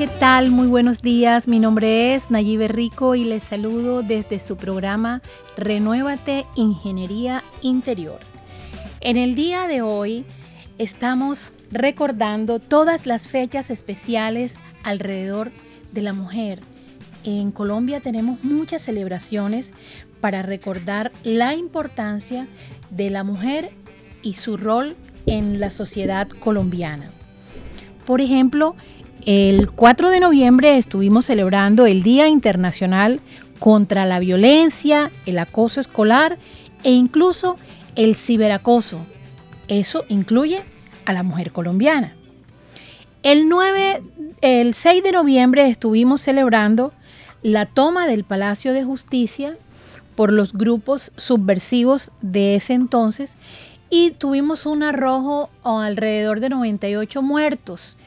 ¿qué tal? Muy buenos días. Mi nombre es Nayibe Rico y les saludo desde su programa Renuévate Ingeniería Interior. En el día de hoy estamos recordando todas las fechas especiales alrededor de la mujer. En Colombia tenemos muchas celebraciones para recordar la importancia de la mujer y su rol en la sociedad colombiana. Por ejemplo, el 4 de noviembre estuvimos celebrando el Día Internacional contra la Violencia, el Acoso Escolar e incluso el ciberacoso. Eso incluye a la mujer colombiana. El, 9, el 6 de noviembre estuvimos celebrando la toma del Palacio de Justicia por los grupos subversivos de ese entonces y tuvimos un arrojo alrededor de 98 muertos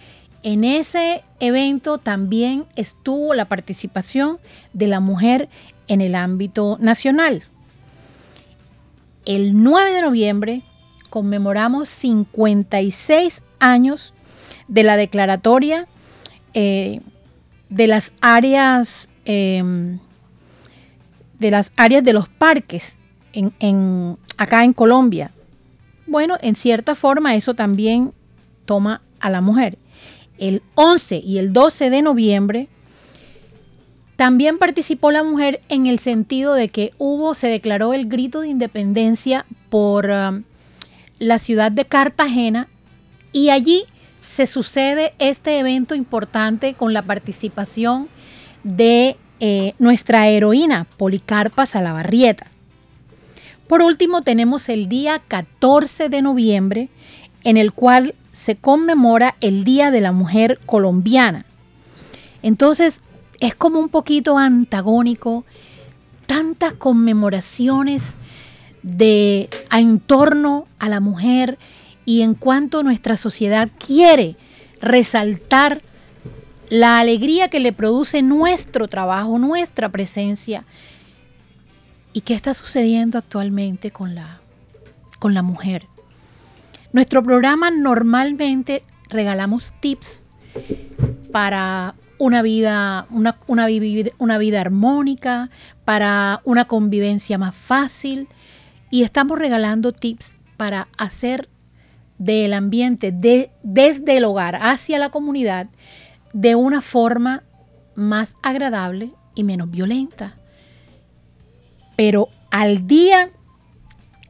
en ese evento también estuvo la participación de la mujer en el ámbito nacional. El 9 de noviembre conmemoramos 56 años de la declaratoria eh, de las áreas em, de las áreas de los parques en, acá en Colombia. Bueno, en cierta forma eso también toma a la mujer el 11 y el 12 de noviembre, también participó la mujer en el sentido de que hubo, se declaró el grito de independencia por um, la ciudad de Cartagena y allí se sucede este evento importante con la participación de eh, nuestra heroína Policarpa Salabarrieta. Por último, tenemos el día 14 de noviembre, en el cual se conmemora el Día de la Mujer Colombiana. Entonces, es como un poquito antagónico tantas conmemoraciones de en torno a la mujer y en cuanto nuestra sociedad quiere resaltar la alegría que le produce nuestro trabajo, nuestra presencia. ¿Y qué está sucediendo actualmente con la, con la mujer? Nuestro programa normalmente regalamos tips para una vida, una, una, vida armónica, para una convivencia más fácil y estamos regalando tips para hacer del ambiente de, desde el hogar hacia la comunidad de una forma más agradable y menos violenta. Pero al día,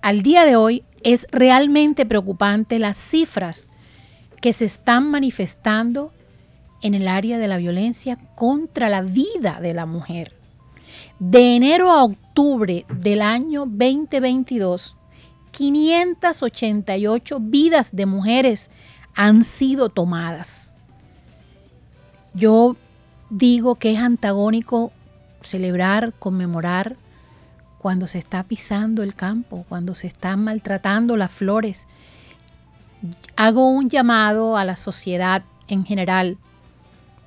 al día de hoy es realmente preocupante las cifras que se están manifestando en el área de la violencia contra la vida de la mujer. De enero a octubre del año 2022, 588 vidas de mujeres han sido tomadas. Yo digo que es antagónico celebrar, conmemorar cuando se está pisando el campo, cuando se están maltratando las flores. Hago un llamado a la sociedad en general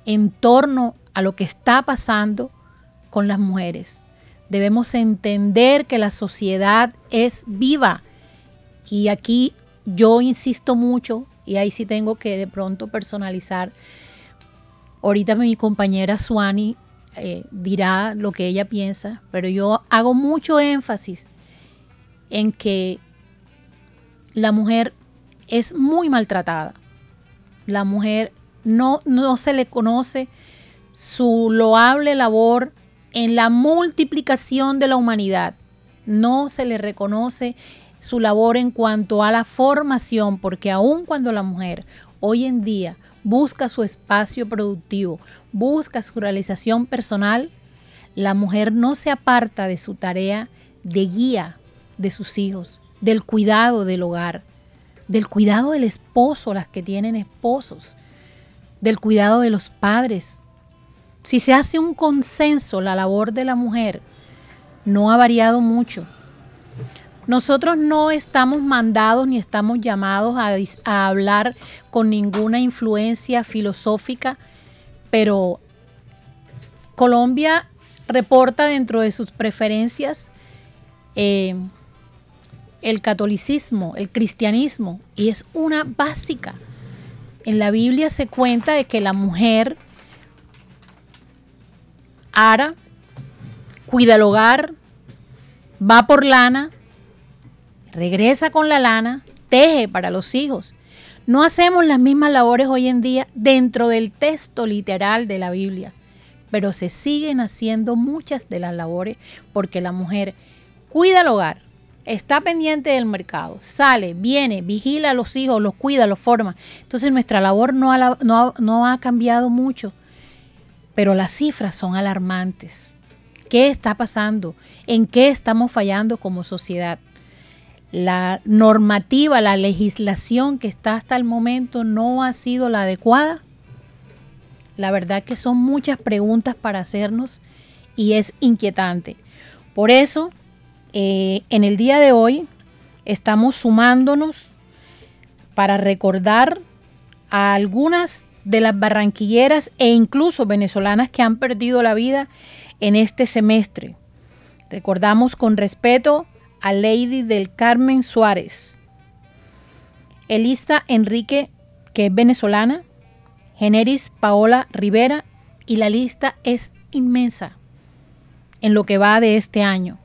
en torno a lo que está pasando con las mujeres. Debemos entender que la sociedad es viva y aquí yo insisto mucho y ahí sí tengo que de pronto personalizar. Ahorita mi compañera Suani eh, dirá lo que ella piensa, pero yo hago mucho énfasis en que la mujer es muy maltratada. La mujer no, no se le conoce su loable labor en la multiplicación de la humanidad. No se le reconoce su labor en cuanto a la formación, porque aun cuando la mujer hoy en día busca su espacio productivo, busca su realización personal, la mujer no se aparta de su tarea de guía de sus hijos, del cuidado del hogar, del cuidado del esposo, las que tienen esposos, del cuidado de los padres. Si se hace un consenso, la labor de la mujer no ha variado mucho. Nosotros no estamos mandados ni estamos llamados a, hablar con ninguna influencia filosófica, pero Colombia reporta dentro de sus preferencias eh, el catolicismo, el cristianismo, y es una básica. En la Biblia se cuenta de que la mujer ara, cuida el hogar, va por lana, regresa con la lana, teje para los hijos. No hacemos las mismas labores hoy en día dentro del texto literal de la Biblia, pero se siguen haciendo muchas de las labores porque la mujer cuida el hogar, está pendiente del mercado, sale, viene, vigila a los hijos, los cuida, los forma. Entonces nuestra labor no ha, no ha cambiado mucho, pero las cifras son alarmantes. ¿Qué está pasando? ¿En qué estamos fallando como sociedad? La normativa, la legislación que está hasta el momento no ha sido la adecuada. La verdad que son muchas preguntas para hacernos y es inquietante. Por eso, eh, en el día de hoy estamos sumándonos para recordar a algunas de las barranquilleras e incluso venezolanas que han perdido la vida en este semestre. Recordamos con respeto Lady del Carmen Suárez, Elisa Enrique, que es venezolana, Generis Paola Rivera, y la lista es inmensa en lo que va de este año.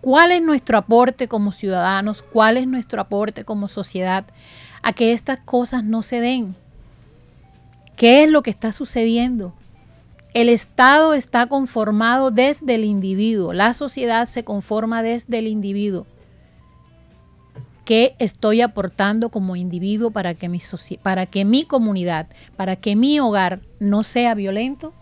¿Cuál es nuestro aporte como ciudadanos? ¿Cuál es nuestro aporte como sociedad a que estas cosas no se den? ¿Qué es lo que está sucediendo? El Estado está conformado desde el individuo, la sociedad se conforma desde el individuo. ¿Qué estoy aportando como individuo para que mi, para que mi comunidad, para que mi hogar no sea violento?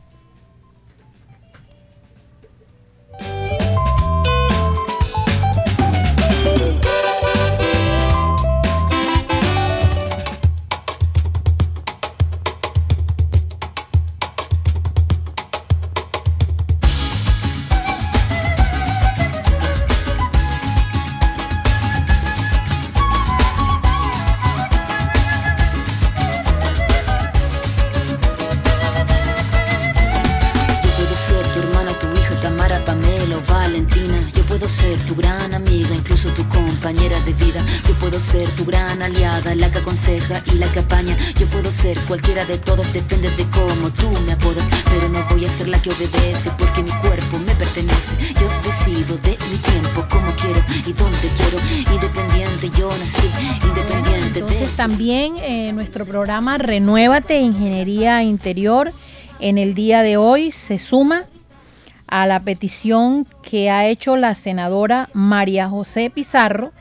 La que aconseja y la que apaña. Yo puedo ser cualquiera de todas, depende de cómo tú me apodas. Pero no voy a ser la que obedece porque mi cuerpo me pertenece. Yo decido de mi tiempo, como quiero y donde quiero. Independiente, yo nací, independiente Entonces, También eh, nuestro programa Renuévate Ingeniería Interior en el día de hoy se suma a la petición que ha hecho la senadora María José Pizarro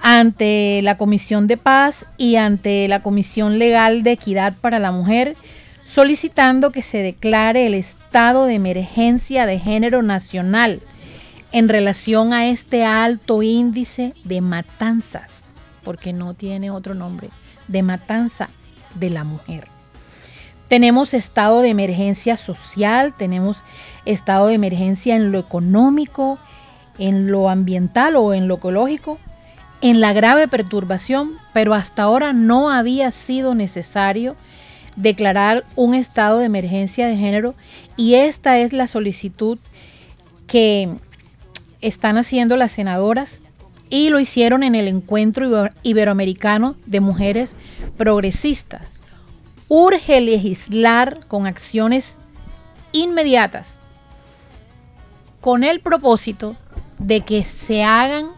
ante la Comisión de Paz y ante la Comisión Legal de Equidad para la Mujer, solicitando que se declare el estado de emergencia de género nacional en relación a este alto índice de matanzas, porque no tiene otro nombre, de matanza de la mujer. Tenemos estado de emergencia social, tenemos estado de emergencia en lo económico, en lo ambiental o en lo ecológico, en la grave perturbación, pero hasta ahora no había sido necesario declarar un estado de emergencia de género y esta es la solicitud que están haciendo las senadoras y lo hicieron en el encuentro iberoamericano de mujeres progresistas. Urge legislar con acciones inmediatas con el propósito de que se hagan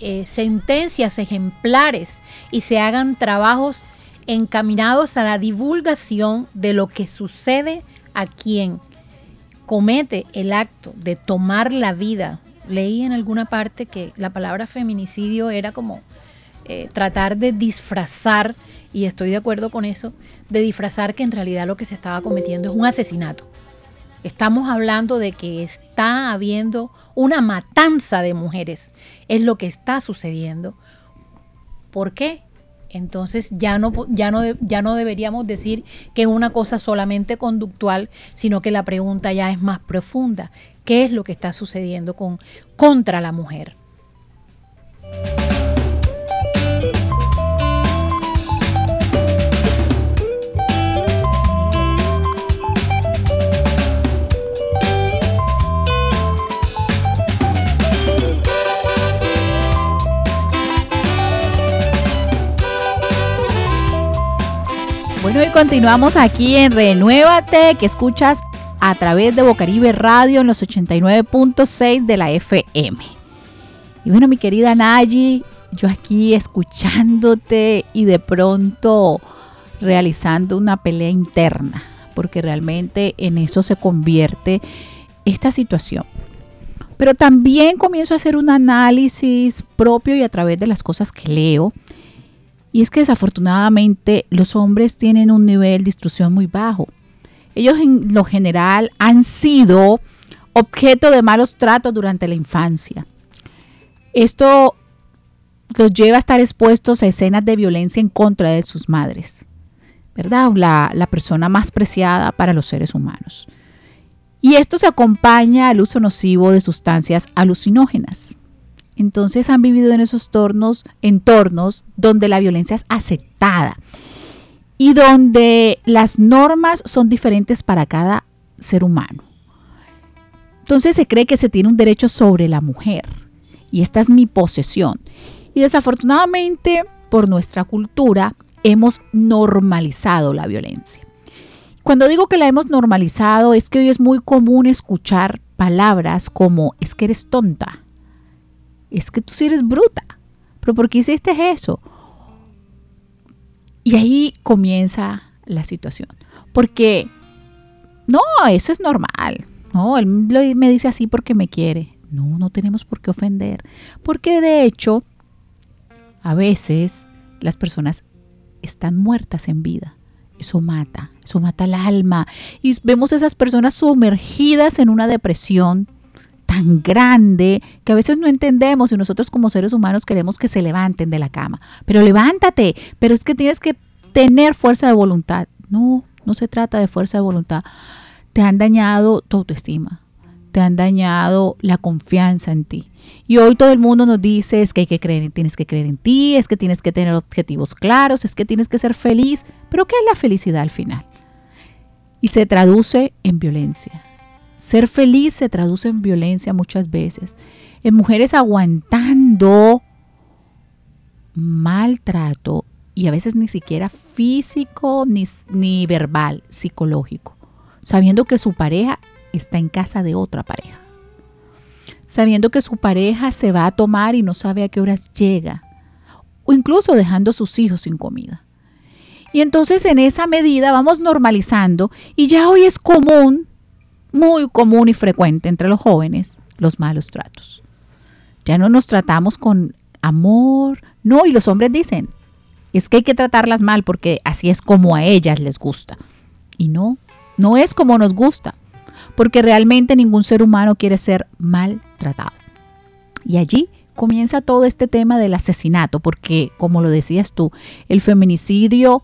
eh, sentencias ejemplares y se hagan trabajos encaminados a la divulgación de lo que sucede a quien comete el acto de tomar la vida. Leí en alguna parte que la palabra feminicidio era como eh, tratar de disfrazar, y estoy de acuerdo con eso, de disfrazar que en realidad lo que se estaba cometiendo es un asesinato. Estamos hablando de que está habiendo una matanza de mujeres. Es lo que está sucediendo. ¿Por qué? Entonces ya no, ya, no, ya no deberíamos decir que es una cosa solamente conductual, sino que la pregunta ya es más profunda. ¿Qué es lo que está sucediendo con, contra la mujer? Continuamos aquí en Renuévate, que escuchas a través de Bocaribe Radio en los 89.6 de la FM. Y bueno, mi querida Nayi, yo aquí escuchándote y de pronto realizando una pelea interna, porque realmente en eso se convierte esta situación. Pero también comienzo a hacer un análisis propio y a través de las cosas que leo. Y es que desafortunadamente los hombres tienen un nivel de instrucción muy bajo. Ellos en lo general han sido objeto de malos tratos durante la infancia. Esto los lleva a estar expuestos a escenas de violencia en contra de sus madres, ¿verdad? La, la persona más preciada para los seres humanos. Y esto se acompaña al uso nocivo de sustancias alucinógenas. Entonces han vivido en esos tornos, entornos donde la violencia es aceptada y donde las normas son diferentes para cada ser humano. Entonces se cree que se tiene un derecho sobre la mujer y esta es mi posesión. Y desafortunadamente por nuestra cultura hemos normalizado la violencia. Cuando digo que la hemos normalizado es que hoy es muy común escuchar palabras como es que eres tonta, es que tú sí eres bruta, pero ¿por qué hiciste eso? Y ahí comienza la situación, porque no, eso es normal, no, él me dice así porque me quiere, no, no tenemos por qué ofender, porque de hecho a veces las personas están muertas en vida. Eso mata, eso mata el alma. Y vemos esas personas sumergidas en una depresión tan grande que a veces no entendemos y nosotros como seres humanos queremos que se levanten de la cama. Pero levántate, pero es que tienes que tener fuerza de voluntad. No, no se trata de fuerza de voluntad. Te han dañado tu autoestima, te han dañado la confianza en ti. Y hoy todo el mundo nos dice es que hay que creer, tienes que creer en ti, es que tienes que tener objetivos claros, es que tienes que ser feliz. Pero ¿qué es la felicidad al final? Y se traduce en violencia. Ser feliz se traduce en violencia muchas veces. En mujeres aguantando maltrato y a veces ni siquiera físico ni, ni verbal, psicológico, sabiendo que su pareja está en casa de otra pareja. Sabiendo que su pareja se va a tomar y no sabe a qué horas llega. O incluso dejando a sus hijos sin comida. Y entonces en esa medida vamos normalizando y ya hoy es común, muy común y frecuente entre los jóvenes, los malos tratos. Ya no nos tratamos con amor, no, y los hombres dicen, es que hay que tratarlas mal porque así es como a ellas les gusta. Y no, no es como nos gusta porque realmente ningún ser humano quiere ser maltratado. Y allí comienza todo este tema del asesinato, porque como lo decías tú, el feminicidio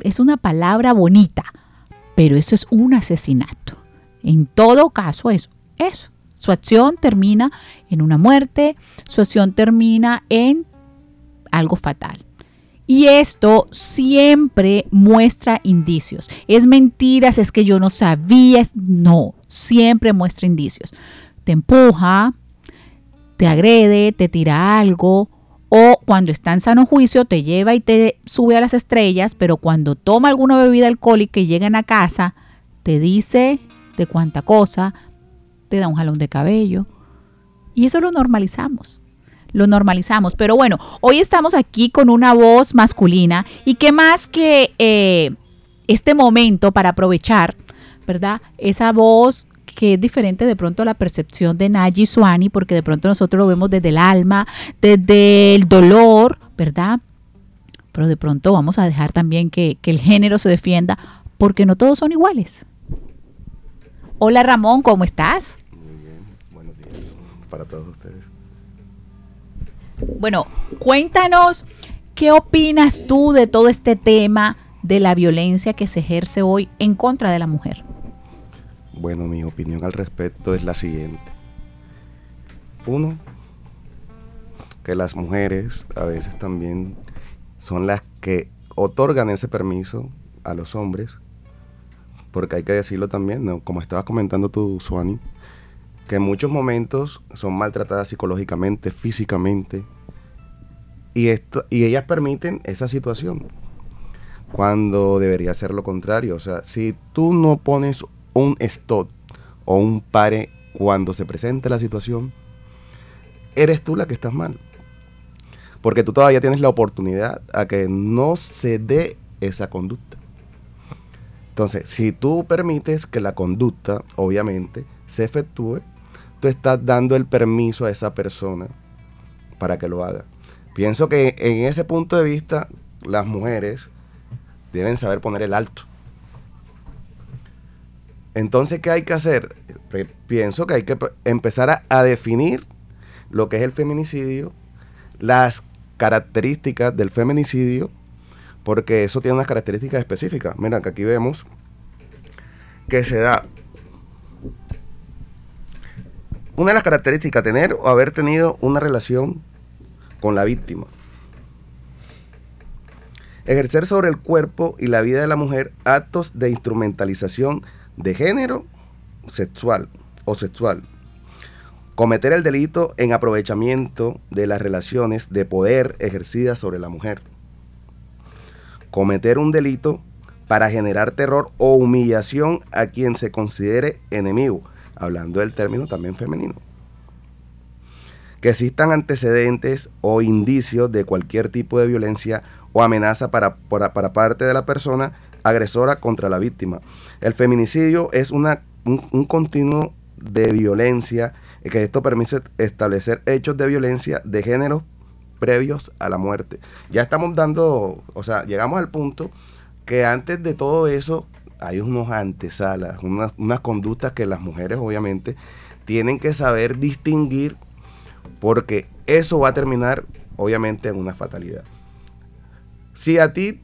es una palabra bonita, pero eso es un asesinato. En todo caso es. Su acción termina en una muerte, su acción termina en algo fatal. Y esto siempre muestra indicios. Es mentiras, es que yo no sabía. No, siempre muestra indicios. Te empuja, te agrede, te tira algo. O cuando está en sano juicio te lleva y te sube a las estrellas, pero cuando toma alguna bebida alcohólica y llegan a casa, te dice de cuánta cosa, te da un jalón de cabello. Y eso lo normalizamos lo normalizamos. Pero bueno, hoy estamos aquí con una voz masculina y qué más que eh, este momento para aprovechar, ¿verdad? Esa voz que es diferente de pronto a la percepción de Naji Swani, porque de pronto nosotros lo vemos desde el alma, desde el dolor, ¿verdad? Pero de pronto vamos a dejar también que, que el género se defienda, porque no todos son iguales. Hola Ramón, ¿cómo estás? Muy bien, buenos días para todos ustedes. Bueno, cuéntanos qué opinas tú de todo este tema de la violencia que se ejerce hoy en contra de la mujer. Bueno, mi opinión al respecto es la siguiente. Uno, que las mujeres a veces también son las que otorgan ese permiso a los hombres, porque hay que decirlo también, como estabas comentando tú, Suani, que en muchos momentos son maltratadas psicológicamente, físicamente, y, esto, y ellas permiten esa situación, cuando debería ser lo contrario. O sea, si tú no pones un stop o un pare cuando se presente la situación, eres tú la que estás mal. Porque tú todavía tienes la oportunidad a que no se dé esa conducta. Entonces, si tú permites que la conducta, obviamente, se efectúe, tú estás dando el permiso a esa persona para que lo haga. Pienso que en ese punto de vista, las mujeres deben saber poner el alto. Entonces, ¿qué hay que hacer? Pienso que hay que empezar a, definir lo que es el feminicidio, las características del feminicidio, porque eso tiene unas características específicas. Mira, que aquí vemos que se da una de las características, tener o haber tenido una relación con la víctima. Ejercer sobre el cuerpo y la vida de la mujer actos de instrumentalización de género sexual o sexual. Cometer el delito en aprovechamiento de las relaciones de poder ejercidas sobre la mujer. Cometer un delito para generar terror o humillación a quien se considere enemigo, hablando del término también femenino. Que existan antecedentes o indicios de cualquier tipo de violencia o amenaza para, parte de la persona agresora contra la víctima. El feminicidio es un, continuo de violencia, que esto permite establecer hechos de violencia de género previos a la muerte. Ya estamos dando, o sea, llegamos al punto que antes de todo eso hay unos antesalas, unas, unas conductas que las mujeres obviamente tienen que saber distinguir porque eso va a terminar obviamente en una fatalidad. Si a ti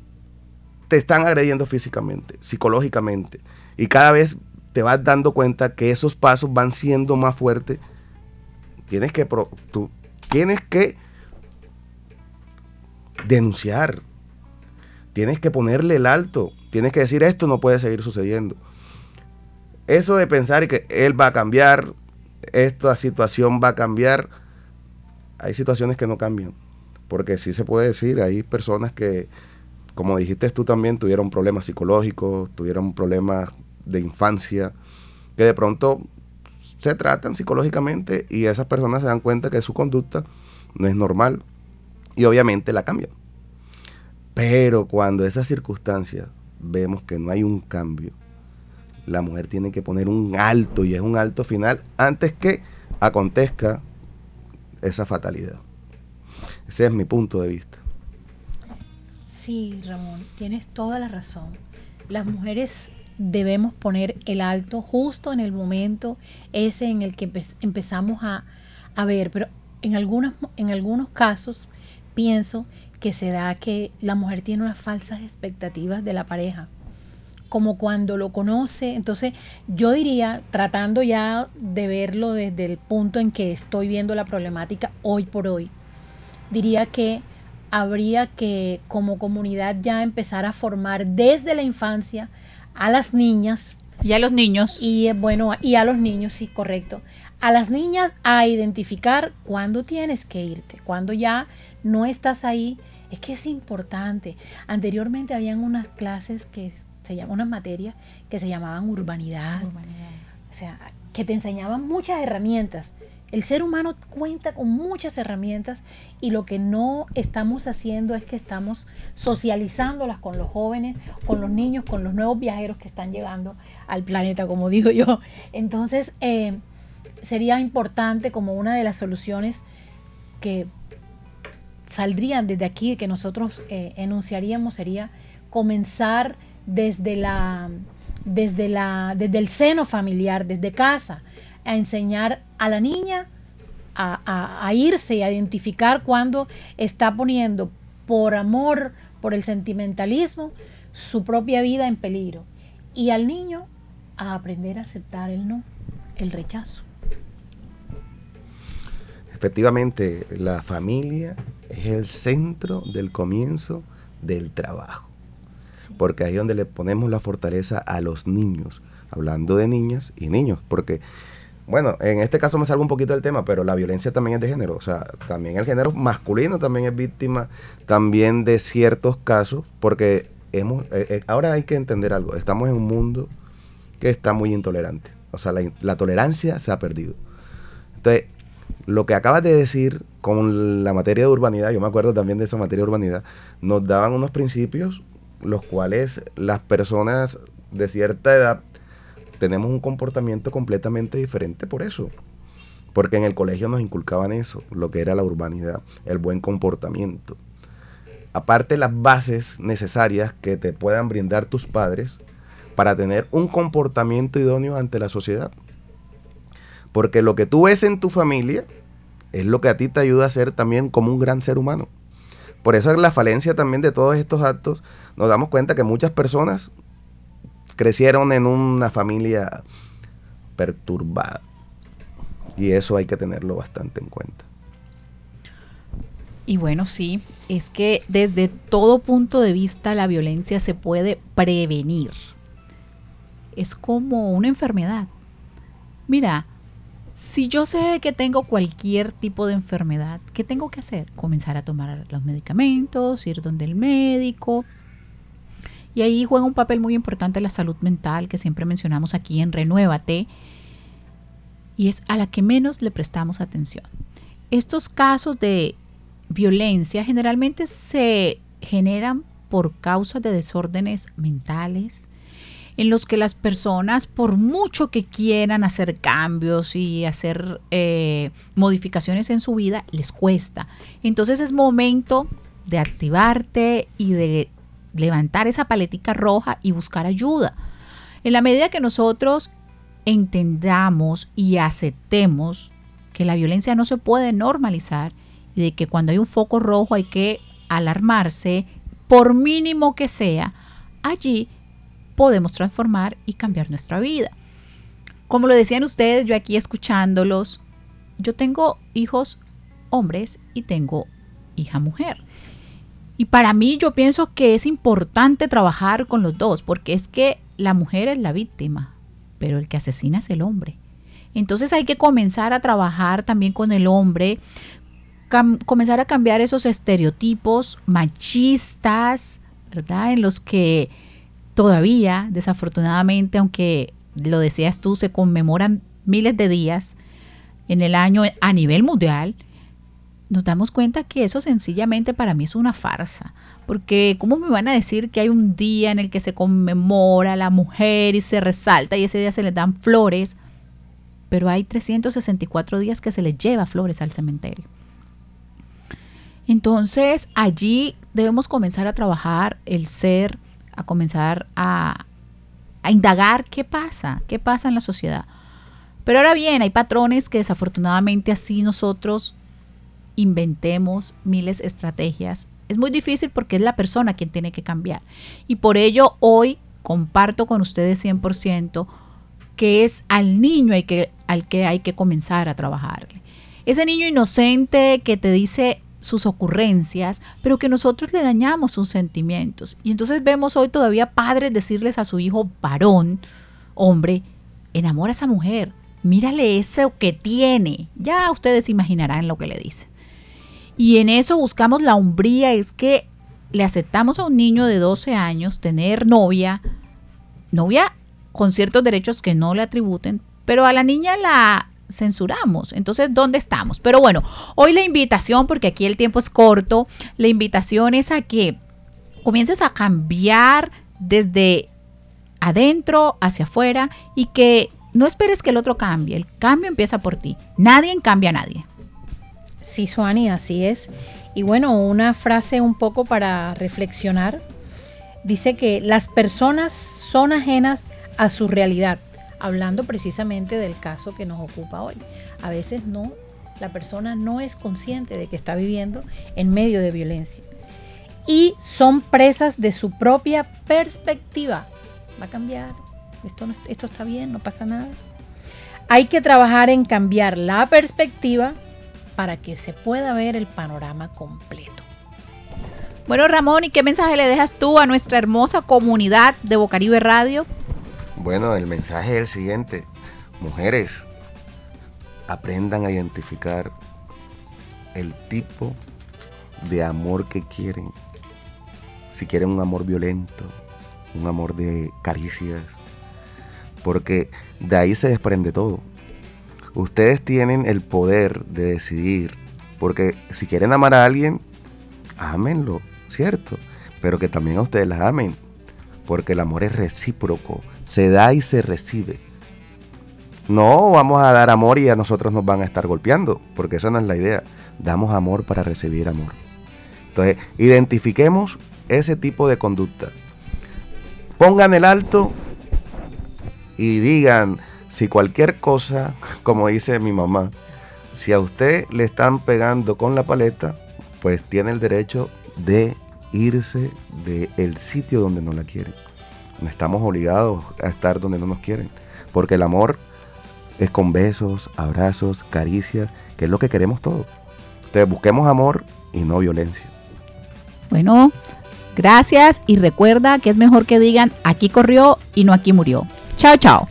te están agrediendo físicamente, psicológicamente, y cada vez te vas dando cuenta que esos pasos van siendo más fuertes, tienes que, tú, tienes que denunciar, tienes que ponerle el alto, tienes que decir esto no puede seguir sucediendo. Eso de pensar que él va a cambiar, esta situación va a cambiar, hay situaciones que no cambian, porque sí se puede decir, hay personas que como dijiste tú también, tuvieron problemas psicológicos, tuvieron problemas de infancia, que de pronto se tratan psicológicamente y esas personas se dan cuenta que su conducta no es normal y obviamente la cambian. Pero cuando esas circunstancias vemos que no hay un cambio, la mujer tiene que poner un alto y es un alto final antes que acontezca esa fatalidad. Ese es mi punto de vista. Sí, Ramón, tienes toda la razón. Las mujeres debemos poner el alto justo en el momento ese en el que empezamos a, ver, pero en, algunas, en algunos casos pienso que se da que la mujer tiene unas falsas expectativas de la pareja, como cuando lo conoce. Entonces yo diría, tratando ya de verlo desde el punto en que estoy viendo la problemática hoy por hoy, diría que habría que como comunidad ya empezar a formar desde la infancia a las niñas. Y a los niños. Y eh, bueno, y a los niños, sí, correcto. A las niñas a identificar cuándo tienes que irte, cuando ya no estás ahí. Es que es importante. Anteriormente habían unas clases que se llaman, unas materias que se llamaban urbanidad. urbanidad. O sea, que te enseñaban muchas herramientas el ser humano cuenta con muchas herramientas y lo que no estamos haciendo es que estamos socializándolas con los jóvenes, con los niños, con los nuevos viajeros que están llegando al planeta, como digo yo. Entonces, eh, sería importante como una de las soluciones que saldrían desde aquí, que nosotros eh, enunciaríamos, sería comenzar desde la desde la desde el seno familiar, desde casa a enseñar a la niña a, irse y a identificar cuando está poniendo por amor, por el sentimentalismo, su propia vida en peligro. Y al niño a aprender a aceptar el no, el rechazo. Efectivamente, la familia es el centro del comienzo del trabajo, porque ahí es donde le ponemos la fortaleza a los niños, hablando de niñas y niños, porque bueno, en este caso me salgo un poquito del tema, pero la violencia también es de género. O sea, también el género masculino también es víctima también de ciertos casos, porque hemos, eh, eh, ahora hay que entender algo. Estamos en un mundo que está muy intolerante. O sea, la, la tolerancia se ha perdido. Entonces, lo que acabas de decir con la materia de urbanidad, yo me acuerdo también de esa materia de urbanidad, nos daban unos principios los cuales las personas de cierta edad tenemos un comportamiento completamente diferente por eso. Porque en el colegio nos inculcaban eso, lo que era la urbanidad, el buen comportamiento. Aparte las bases necesarias que te puedan brindar tus padres para tener un comportamiento idóneo ante la sociedad. Porque lo que tú ves en tu familia es lo que a ti te ayuda a ser también como un gran ser humano. Por eso es la falencia también de todos estos actos. Nos damos cuenta que muchas personas crecieron en una familia perturbada. Y eso hay que tenerlo bastante en cuenta. Y bueno, sí, es que desde todo punto de vista la violencia se puede prevenir. Es como una enfermedad. Mira, si yo sé que tengo cualquier tipo de enfermedad, ¿qué tengo que hacer? Comenzar a tomar los medicamentos, ir donde el médico. Y ahí juega un papel muy importante la salud mental que siempre mencionamos aquí en Renuévate y es a la que menos le prestamos atención. Estos casos de violencia generalmente se generan por causa de desórdenes mentales, en los que las personas, por mucho que quieran hacer cambios y hacer eh, modificaciones en su vida, les cuesta. Entonces es momento de activarte y de levantar esa paletica roja y buscar ayuda. En la medida que nosotros entendamos y aceptemos que la violencia no se puede normalizar y de que cuando hay un foco rojo hay que alarmarse, por mínimo que sea, allí podemos transformar y cambiar nuestra vida. Como lo decían ustedes, yo aquí escuchándolos, yo tengo hijos hombres y tengo hija mujer. Y para mí yo pienso que es importante trabajar con los dos, porque es que la mujer es la víctima, pero el que asesina es el hombre. Entonces hay que comenzar a trabajar también con el hombre, comenzar a cambiar esos estereotipos machistas, ¿verdad? En los que todavía, desafortunadamente, aunque lo decías tú, se conmemoran miles de días en el año a nivel mundial, nos damos cuenta que eso sencillamente para mí es una farsa. Porque ¿cómo me van a decir que hay un día en el que se conmemora a la mujer y se resalta y ese día se les dan flores? Pero hay 364 días que se les lleva flores al cementerio. Entonces allí debemos comenzar a trabajar el ser a comenzar a, indagar qué pasa, qué pasa en la sociedad. Pero ahora bien, hay patrones que desafortunadamente así nosotros inventemos miles de estrategias. Es muy difícil porque es la persona quien tiene que cambiar. Y por ello hoy comparto con ustedes 100% que es al niño hay que, al que hay que comenzar a trabajarle. Ese niño inocente que te dice, sus ocurrencias, pero que nosotros le dañamos sus sentimientos. Y entonces vemos hoy todavía padres decirles a su hijo varón, hombre, enamora a esa mujer, mírale eso que tiene. Ya ustedes imaginarán lo que le dice. Y en eso buscamos la umbría, es que le aceptamos a un niño de 12 años tener novia, novia con ciertos derechos que no le atributen, pero a la niña la censuramos. Entonces, ¿dónde estamos? Pero bueno, hoy la invitación, porque aquí el tiempo es corto, la invitación es a que comiences a cambiar desde adentro hacia afuera y que no esperes que el otro cambie. El cambio empieza por ti. Nadie cambia a nadie. Sí, Suani, así es. Y bueno, una frase un poco para reflexionar. Dice que las personas son ajenas a su realidad hablando precisamente del caso que nos ocupa hoy. A veces no, la persona no es consciente de que está viviendo en medio de violencia y son presas de su propia perspectiva. Va a cambiar, esto, esto está bien, no pasa nada. Hay que trabajar en cambiar la perspectiva para que se pueda ver el panorama completo. Bueno, Ramón, ¿y qué mensaje le dejas tú a nuestra hermosa comunidad de Bocaribe Radio? Bueno, el mensaje es el siguiente. Mujeres, aprendan a identificar el tipo de amor que quieren. Si quieren un amor violento, un amor de caricias, porque de ahí se desprende todo. Ustedes tienen el poder de decidir, porque si quieren amar a alguien, ámenlo, ¿cierto? Pero que también a ustedes las amen, porque el amor es recíproco, se da y se recibe. No vamos a dar amor y a nosotros nos van a estar golpeando, porque esa no es la idea. Damos amor para recibir amor. Entonces, identifiquemos ese tipo de conducta. Pongan el alto y digan si cualquier cosa, como dice mi mamá, si a usted le están pegando con la paleta, pues tiene el derecho de irse del sitio donde no la quieren. Estamos obligados a estar donde no nos quieren, porque el amor es con besos, abrazos, caricias, que es lo que queremos todos. Entonces busquemos amor y no violencia. Bueno, gracias y recuerda que es mejor que digan aquí corrió y no aquí murió. Chao, chao.